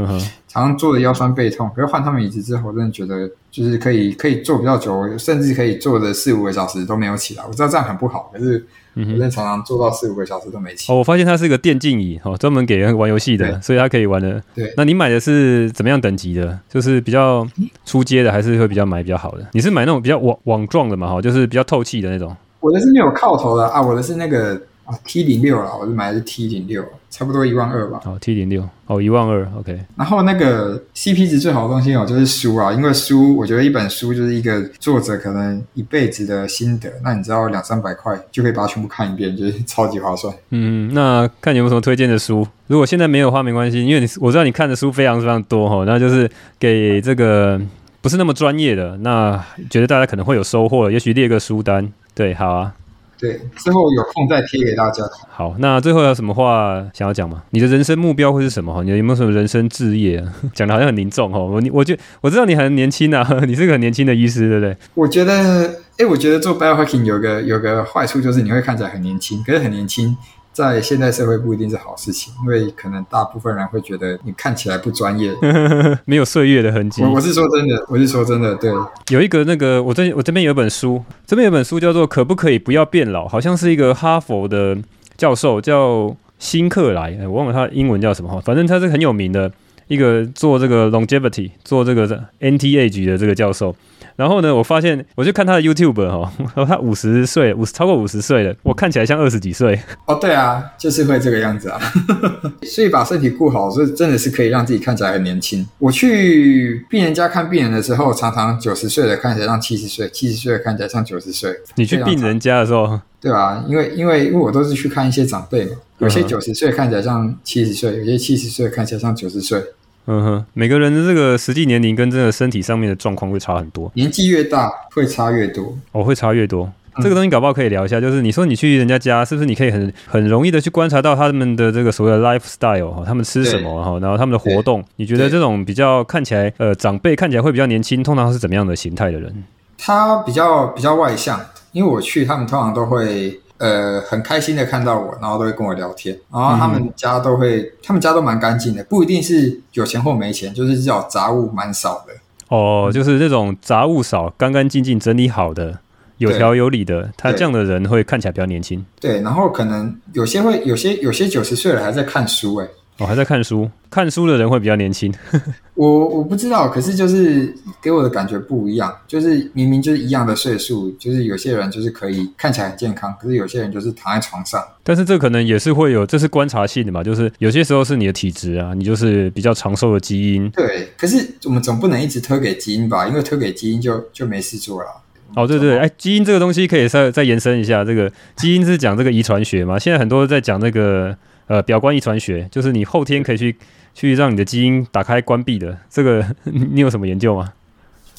常常坐的腰酸背痛，可是换他们椅子之后，我真的觉得就是可以可以坐比较久，甚至可以坐的四五个小时都没有起来。我知道这样很不好，可是我真的常常坐到四五个小时都没起。哦，我发现它是一个电竞椅，哦，专门给人玩游戏的，所以它可以玩的。对，那你买的是怎么样等级的？就是比较出街的，还是会比较买比较好的？你是买那种比较网网状的嘛？哈，就是比较透气的那种。我的是没有靠头的啊，我的是那个。啊，T 零六啊，我是买的是 T 零六，差不多一万二吧。哦，T 零六，哦，一万二，OK。然后那个 CP 值最好的东西哦，就是书啊，因为书，我觉得一本书就是一个作者可能一辈子的心得，那你知道两三百块就可以把它全部看一遍，就是 超级划算。嗯，那看你有没有什么推荐的书，如果现在没有的话没关系，因为你我知道你看的书非常非常多哈，那就是给这个不是那么专业的，那觉得大家可能会有收获，也许列个书单，对，好啊。对，之后有空再贴给大家。好，那最后有什么话想要讲吗？你的人生目标会是什么？哈，你有没有什么人生志业？讲的好像很凝重哦。我，我觉我知道你很年轻啊，你是个很年轻的医师，对不对？我觉得，哎，我觉得做 biohacking 有个有个坏处，就是你会看起来很年轻，可是很年轻。在现代社会不一定是好事情，因为可能大部分人会觉得你看起来不专业，没有岁月的痕迹。我我是说真的，我是说真的，对。有一个那个，我这我这边有一本书，这边有本书叫做《可不可以不要变老》，好像是一个哈佛的教授叫辛克莱，我忘了他英文叫什么，反正他是很有名的一个做这个 longevity 做这个 anti-age 的这个教授。然后呢，我发现，我就看他的 YouTube 哈，然 后他五十岁，五十超过五十岁了，我看起来像二十几岁。哦，对啊，就是会这个样子啊。所以把身体顾好，所以真的是可以让自己看起来很年轻。我去病人家看病人的时候，常常九十岁的看起来像七十岁，七十岁的看起来像九十岁。你去病人家的时候，对啊，因为因为因为我都是去看一些长辈嘛，有些九十岁看起来像七十岁，有些七十岁看起来像九十岁。嗯哼，每个人的这个实际年龄跟这个身体上面的状况会差很多，年纪越大会差越多，哦，会差越多。这个东西搞不好可以聊一下，就是你说你去人家家，是不是你可以很很容易的去观察到他们的这个所谓的 lifestyle 哈，他们吃什么哈，然后他们的活动，你觉得这种比较看起来呃长辈看起来会比较年轻，通常是怎么样的形态的人？他比较比较外向，因为我去他们通常都会。呃，很开心的看到我，然后都会跟我聊天，然后他们家都会，嗯、他们家都蛮干净的，不一定是有钱或没钱，就是至少杂物蛮少的。哦，就是这种杂物少、干干净净、整理好的、有条有理的，他这样的人会看起来比较年轻。对，然后可能有些会，有些有些九十岁了还在看书，哎。我、哦、还在看书，看书的人会比较年轻。我我不知道，可是就是给我的感觉不一样，就是明明就是一样的岁数，就是有些人就是可以看起来很健康，可是有些人就是躺在床上。但是这可能也是会有，这是观察性的嘛，就是有些时候是你的体质啊，你就是比较长寿的基因。对，可是我们总不能一直推给基因吧？因为推给基因就就没事做了。哦，对对，哎，基因这个东西可以再再延伸一下，这个基因是讲这个遗传学嘛？现在很多在讲那个。呃，表观遗传学就是你后天可以去去让你的基因打开关闭的，这个 你有什么研究吗？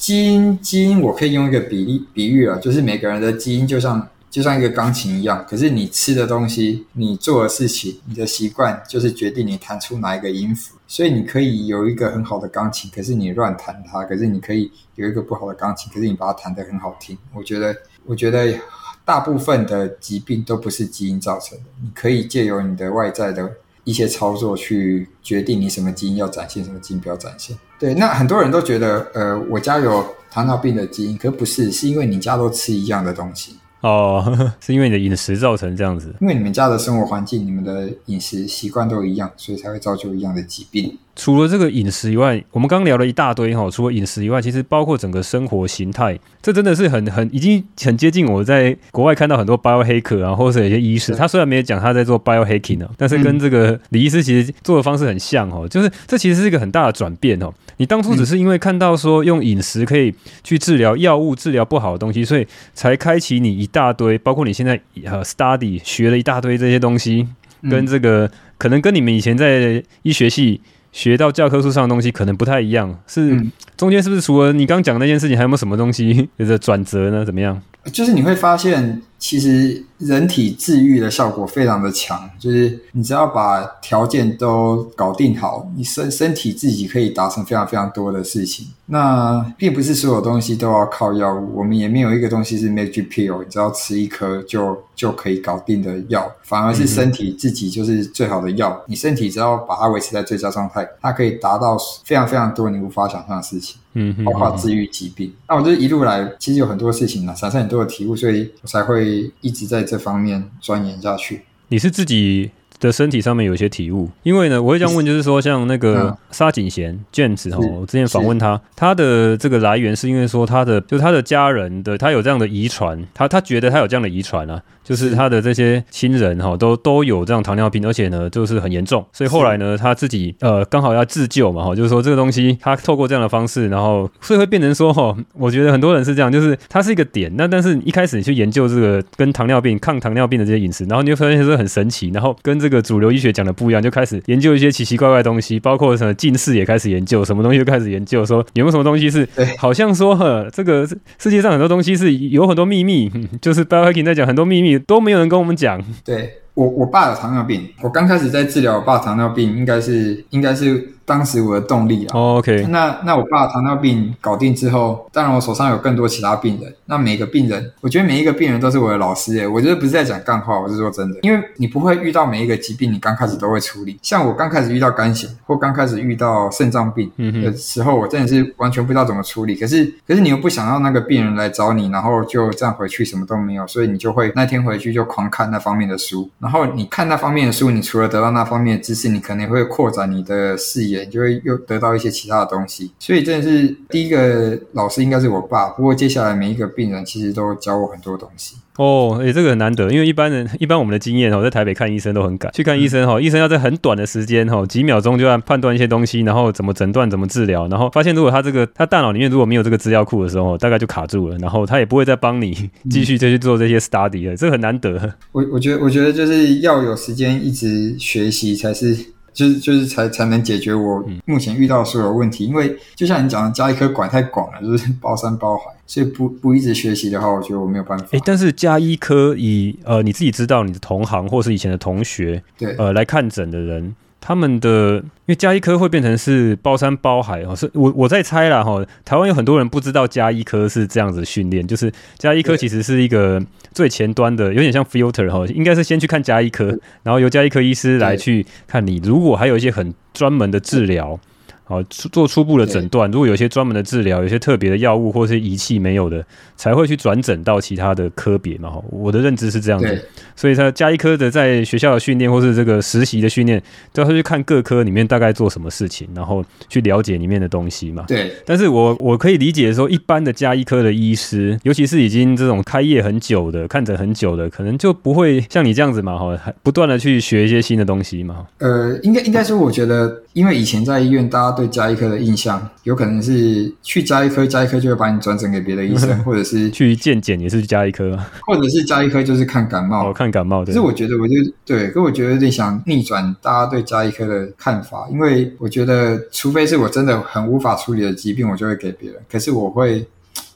基因基因我可以用一个比例比喻啊，就是每个人的基因就像就像一个钢琴一样，可是你吃的东西、你做的事情、你的习惯，就是决定你弹出哪一个音符。所以你可以有一个很好的钢琴，可是你乱弹它；可是你可以有一个不好的钢琴，可是你把它弹得很好听。我觉得，我觉得大部分的疾病都不是基因造成的，你可以借由你的外在的一些操作去决定你什么基因要展现，什么基因不要展现。对，那很多人都觉得，呃，我家有糖尿病的基因，可不是，是因为你家都吃一样的东西。哦，是因为你的饮食造成这样子？因为你们家的生活环境、你们的饮食习惯都一样，所以才会造就一样的疾病。除了这个饮食以外，我们刚聊了一大堆哈。除了饮食以外，其实包括整个生活形态，这真的是很很已经很接近我在国外看到很多 biohacker 啊，或者是有些医师，他虽然没有讲他在做 biohacking 啊，但是跟这个李医师其实做的方式很像哦。就是这其实是一个很大的转变哦。你当初只是因为看到说用饮食可以去治疗药物治疗不好的东西，所以才开启你一大堆，包括你现在呃 study 学了一大堆这些东西，跟这个可能跟你们以前在医学系。学到教科书上的东西可能不太一样，是中间是不是除了你刚讲的那件事情，还有没有什么东西有着转折呢？怎么样？就是你会发现，其实人体治愈的效果非常的强，就是你只要把条件都搞定好，你身身体自己可以达成非常非常多的事情。那并不是所有东西都要靠药物，我们也没有一个东西是 magic pill，你只要吃一颗就就可以搞定的药，反而是身体自己就是最好的药。你身体只要把它维持在最佳状态，它可以达到非常非常多你无法想象的事情。嗯，包括治愈疾病。那我这一路来，其实有很多事情呢，产生很多的体悟，所以我才会一直在这方面钻研下去。你是自己的身体上面有一些体悟，因为呢，我会这样问，就是说，像那个沙井贤 James 哈，我之前访问他，他的这个来源是因为说他的，就是他的家人的，他有这样的遗传，他他觉得他有这样的遗传啊。就是他的这些亲人哈，都都有这样糖尿病，而且呢，就是很严重，所以后来呢，他自己呃刚好要自救嘛哈，就是说这个东西他透过这样的方式，然后所以会变成说哈，我觉得很多人是这样，就是它是一个点，那但是一开始你去研究这个跟糖尿病、抗糖尿病的这些饮食，然后你会发现说很神奇，然后跟这个主流医学讲的不一样，就开始研究一些奇奇怪怪的东西，包括什么近视也开始研究，什么东西都开始研究，说有没有什么东西是好像说呵，这个世界上很多东西是有很多秘密，就是 biohacking 在讲很多秘密。都没有人跟我们讲。对，我，我爸有糖尿病。我刚开始在治疗我爸糖尿病，应该是，应该是。当时我的动力啊，oh，OK，那那我爸糖尿病搞定之后，当然我手上有更多其他病人。那每个病人，我觉得每一个病人都是我的老师诶，我觉得不是在讲干话，我是说真的，因为你不会遇到每一个疾病，你刚开始都会处理。像我刚开始遇到肝血，或刚开始遇到肾脏病的时候，我真的是完全不知道怎么处理。可是可是你又不想要那个病人来找你，然后就这样回去什么都没有，所以你就会那天回去就狂看那方面的书。然后你看那方面的书，你除了得到那方面的知识，你可能会扩展你的视野。就会又得到一些其他的东西，所以真的是第一个老师应该是我爸。不过接下来每一个病人其实都教我很多东西。哦，诶，这个很难得，因为一般人一般我们的经验哦，在台北看医生都很赶，去看医生哈，医生要在很短的时间哈，几秒钟就要判断一些东西，然后怎么诊断、怎么治疗，然后发现如果他这个他大脑里面如果没有这个资料库的时候，大概就卡住了，然后他也不会再帮你继续再去做这些 study 了，这个很难得。我我觉得我觉得就是要有时间一直学习才是。就是就是才才能解决我目前遇到所有问题，因为就像你讲的，加医科管太广了，就是 包山包海，所以不不一直学习的话，我觉得我没有办法。诶，但是加医科以呃你自己知道你的同行或是以前的同学，对呃来看诊的人。他们的因为加医科会变成是包山包海哦，是我我在猜啦哈。台湾有很多人不知道加医科是这样子训练，就是加医科其实是一个最前端的，有点像 filter 哈，应该是先去看加医科，然后由加医科医师来去看你。如果还有一些很专门的治疗。好，做初步的诊断。如果有些专门的治疗，有些特别的药物或是仪器没有的，才会去转诊到其他的科别嘛。哈，我的认知是这样子。所以他加医科的在学校的训练或是这个实习的训练，都要去看各科里面大概做什么事情，然后去了解里面的东西嘛。对。但是我我可以理解说，一般的加医科的医师，尤其是已经这种开业很久的、看诊很久的，可能就不会像你这样子嘛。哈，还不断的去学一些新的东西嘛。呃，应该应该是，我觉得，因为以前在医院，大家对加医科的印象，有可能是去加医科，加医科就会把你转诊给别的医生，或者是去健检也是加医科，或者是加医科就是看感冒，哦，看感冒。可是我觉得，我就对，可我觉得有点想逆转大家对加医科的看法，因为我觉得，除非是我真的很无法处理的疾病，我就会给别人。可是我会，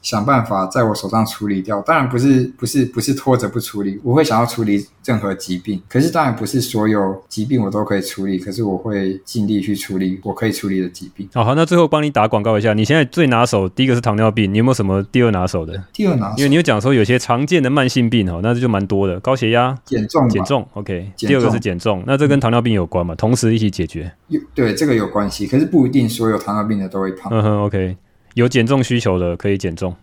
想办法在我手上处理掉。当然不是不是不是拖着不处理，我会想要处理任何疾病。可是当然不是所有疾病我都可以处理，可是我会尽力去处理我可以处理的疾病。好，好，那最后帮你打广告一下，你现在最拿手第一个是糖尿病，你有没有什么第二拿手的？第二拿手，因为你有讲说有些常见的慢性病哦，那这就蛮多的，高血压、减重、减重，OK。第二个是减重，那这跟糖尿病有关嘛？同时一起解决。有对这个有关系，可是不一定所有糖尿病的都会胖。嗯哼，OK。有减重需求的可以减重，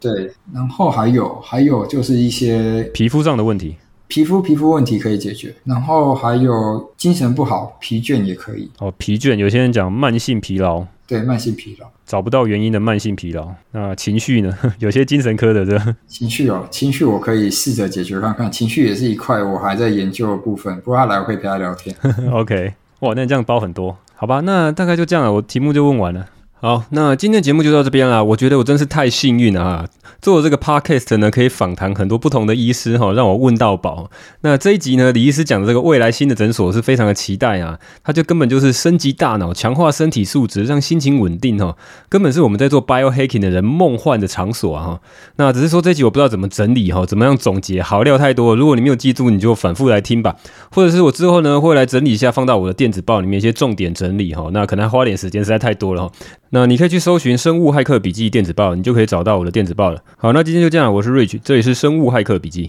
对，然后还有还有就是一些皮肤上的问题，皮肤皮肤问题可以解决，然后还有精神不好、疲倦也可以。哦，疲倦，有些人讲慢性疲劳，对，慢性疲劳找不到原因的慢性疲劳。那情绪呢？有些精神科的这情绪哦，情绪我可以试着解决看看，情绪也是一块我还在研究的部分。不过他来我会陪他聊天。OK，哇，那你这样包很多，好吧？那大概就这样了，我题目就问完了。好，那今天的节目就到这边啦。我觉得我真是太幸运了啊！做这个 podcast 呢，可以访谈很多不同的医师哈，让我问到饱。那这一集呢，李医师讲的这个未来新的诊所是非常的期待啊！它就根本就是升级大脑、强化身体素质、让心情稳定哈，根本是我们在做 biohacking 的人梦幻的场所啊！哈，那只是说这一集我不知道怎么整理哈，怎么样总结？好料太多，如果你没有记住，你就反复来听吧。或者是我之后呢，会来整理一下，放到我的电子报里面一些重点整理哈。那可能花点时间，实在太多了哈。那你可以去搜寻《生物骇客笔记电子报》，你就可以找到我的电子报了。好，那今天就这样，我是 Rich，这里是《生物骇客笔记》。